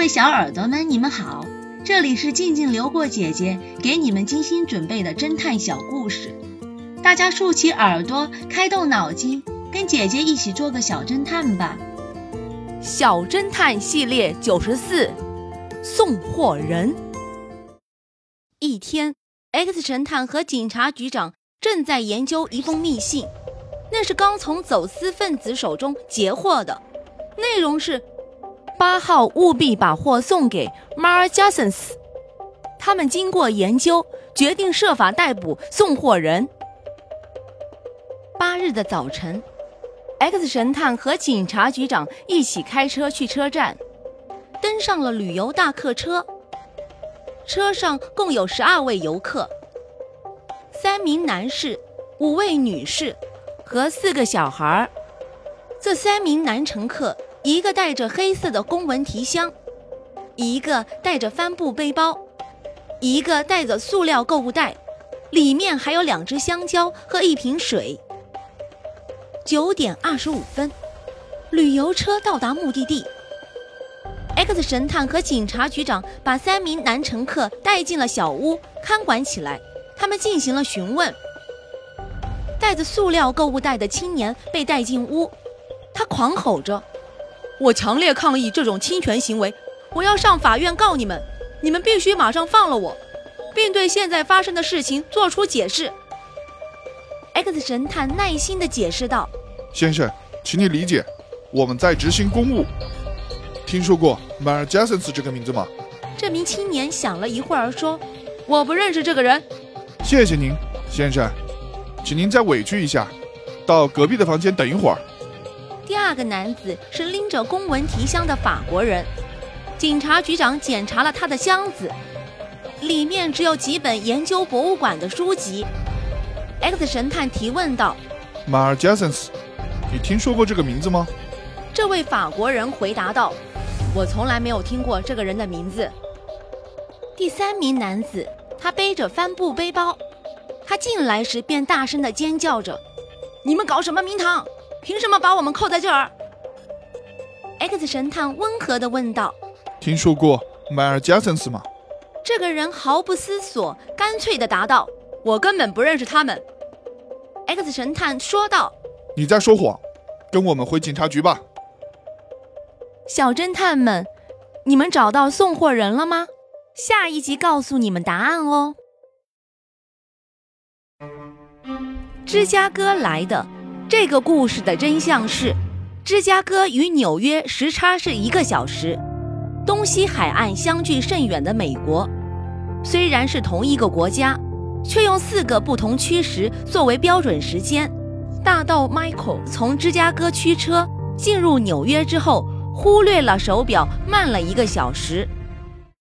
各位小耳朵们，你们好，这里是静静流过姐姐给你们精心准备的侦探小故事，大家竖起耳朵，开动脑筋，跟姐姐一起做个小侦探吧。小侦探系列九十四，送货人。一天，X 神探和警察局长正在研究一封密信，那是刚从走私分子手中截获的，内容是。八号务必把货送给 Mar Jasons。他们经过研究，决定设法逮捕送货人。八日的早晨，X 神探和警察局长一起开车去车站，登上了旅游大客车。车上共有十二位游客，三名男士、五位女士和四个小孩儿。这三名男乘客。一个带着黑色的公文提箱，一个带着帆布背包，一个带着塑料购物袋，里面还有两只香蕉和一瓶水。九点二十五分，旅游车到达目的地。X 神探和警察局长把三名男乘客带进了小屋，看管起来。他们进行了询问。带着塑料购物袋的青年被带进屋，他狂吼着。我强烈抗议这种侵权行为，我要上法院告你们！你们必须马上放了我，并对现在发生的事情做出解释。X 神探耐心地解释道：“先生，请你理解，我们在执行公务。听说过 Mar Jasons 这个名字吗？”这名青年想了一会儿说：“我不认识这个人。”谢谢您，先生，请您再委屈一下，到隔壁的房间等一会儿。第二个男子是拎着公文提箱的法国人，警察局长检查了他的箱子，里面只有几本研究博物馆的书籍。X 神探提问道：“马尔加森斯，你听说过这个名字吗？”这位法国人回答道：“我从来没有听过这个人的名字。”第三名男子，他背着帆布背包，他进来时便大声地尖叫着：“你们搞什么名堂？”凭什么把我们扣在这儿？X 神探温和地问道：“听说过迈尔加森斯吗？”这个人毫不思索，干脆地答道：“我根本不认识他们。”X 神探说道：“你在说谎，跟我们回警察局吧。”小侦探们，你们找到送货人了吗？下一集告诉你们答案哦。芝加哥来的。这个故事的真相是，芝加哥与纽约时差是一个小时，东西海岸相距甚远的美国，虽然是同一个国家，却用四个不同区时作为标准时间。大盗 Michael 从芝加哥驱车进入纽约之后，忽略了手表慢了一个小时。